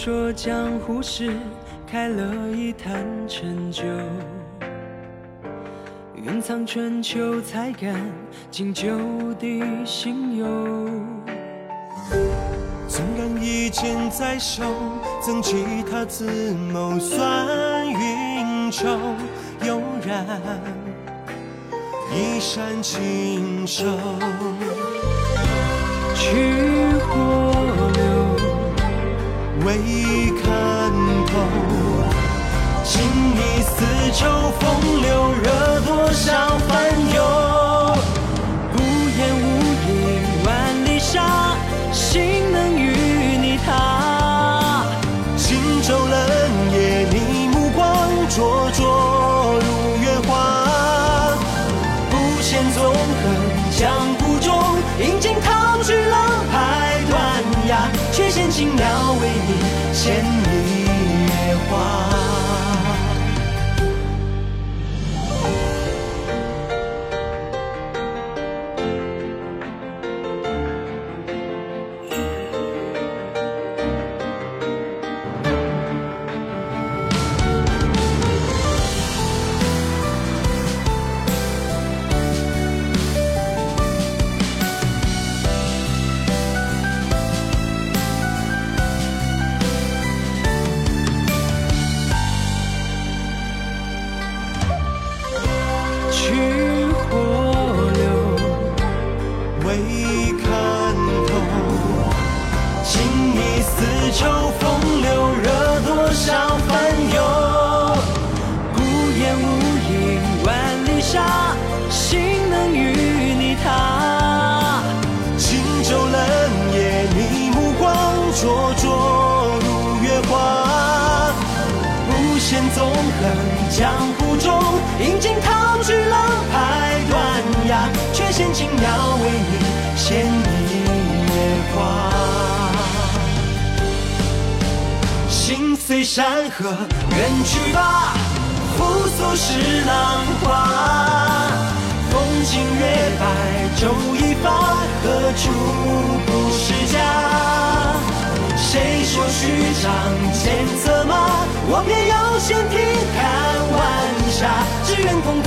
说江湖事开了一坛陈酒，蕴藏春秋才敢敬酒的心忧。纵然一剑在手，曾其他自谋算运筹，悠然一扇轻瘦。去，未看透，情义丝绸，风流为你衔一叶花。未看透，情义丝绸，风流惹多少烦忧。孤雁无影万里沙，心能与你踏。轻舟冷夜，你目光灼灼如月华。无限纵横江湖中，饮尽涛去浪拍断崖，却羡青鸟为你衔一叶花。心随山河远去吧，扶苏是浪花。风清月白昼一发，何处不是家？谁说虚张见策马？我偏要闲庭看晚霞，只愿共